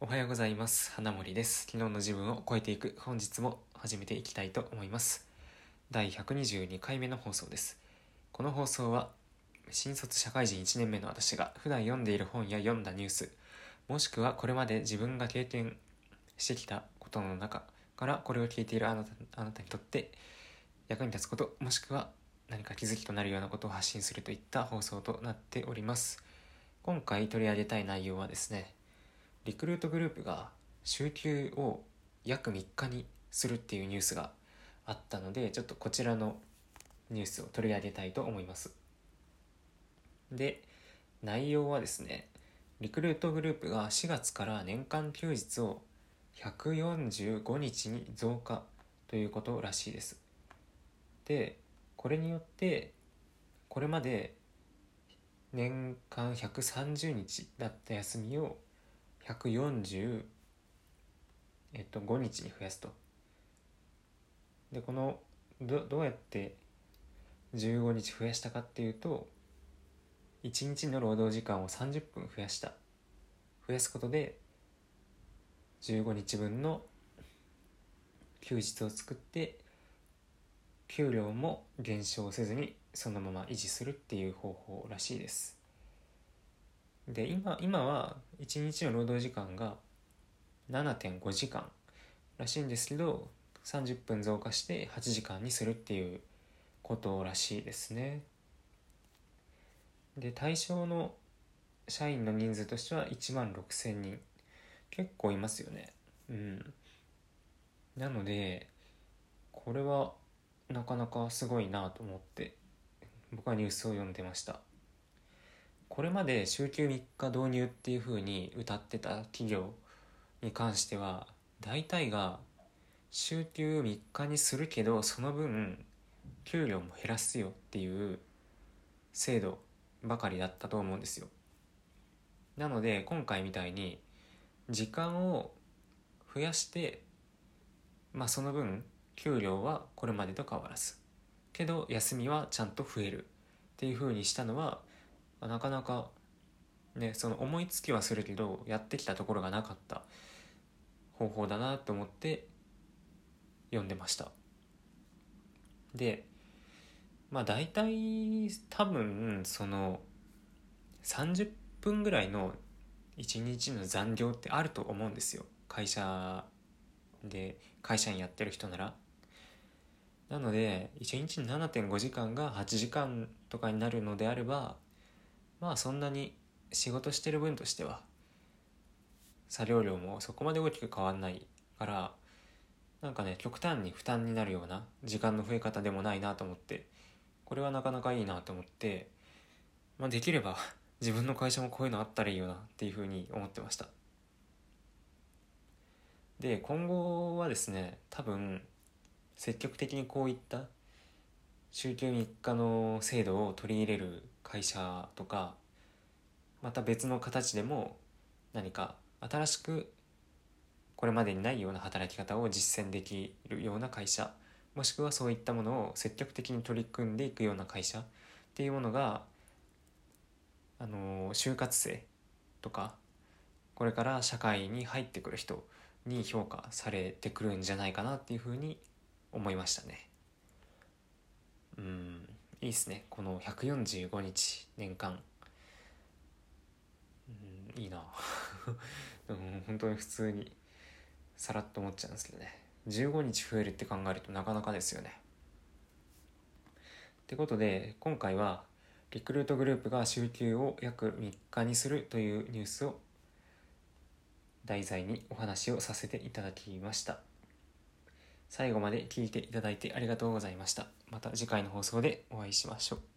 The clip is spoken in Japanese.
おはようございます。花森です。昨日の自分を超えていく。本日も始めていきたいと思います。第122回目の放送です。この放送は新卒社会人1年目の私が普段読んでいる本や読んだニュースもしくはこれまで自分が経験してきたことの中からこれを聞いているあなたあなたにとって役に立つこともしくは何か気づきとなるようなことを発信するといった放送となっております。今回取り上げたい内容はですねリクルートグループが週休を約3日にするっていうニュースがあったのでちょっとこちらのニュースを取り上げたいと思います。で内容はですねリクルートグループが4月から年間休日を145日に増加ということらしいです。でこれによってこれまで年間130日だった休みを145日に増やすと。でこのどどうやって15日増やしたかっていうと1日の労働時間を30分増やした増やすことで15日分の休日を作って給料も減少せずにそのまま維持するっていう方法らしいですで今今は1日の労働時間が7.5時間らしいんですけど30分増加して8時間にするっていうことらしいですね。で対象の社員の人数としては1万6,000人。結構いますよね。うん。なのでこれはなかなかすごいなと思って僕はニュースを読んでました。これまで週休3日導入っていう風に歌ってた企業に関しては大体が週休3日にするけどその分給料も減らすよっていう制度ばかりだったと思うんですよ。なので今回みたいに時間を増やしてまあその分給料はこれまでと変わらず。けど休みはちゃんと増えるっていう風にしたのはなかなかねその思いつきはするけどやってきたところがなかった方法だなと思って読んでました。でまあ大体多分その30分ぐらいの1日の残業ってあると思うんですよ。会社で会社員やってる人なら。なので1日に7.5時間が8時間とかになるのであればまあそんなに仕事してる分としては作業量もそこまで大きく変わんないからなんかね極端に負担になるような時間の増え方でもないなと思ってこれはなかなかいいなと思って、まあ、できれば 自分の会社もこういうのあったらいいよなっていうふうに思ってました。で今後はですね多分積極的にこういった週休3日の制度を取り入れる会社とかまた別の形でも何か新しくこれまでにないような働き方を実践できるような会社もしくはそういったものを積極的に取り組んでいくような会社っていうものがあの就活生とかこれから社会に入ってくる人に評価されてくるんじゃないかなっていうふうに思いましたね。いいっすね。この145日年間。うんいいな。でも本当に普通にさらっと思っちゃうんですけどね。15日増えるって考えるとなかなかですよね。ってことで今回はリクルートグループが週休を約3日にするというニュースを題材にお話をさせていただきました。最後まで聞いていただいてありがとうございました。また次回の放送でお会いしましょう。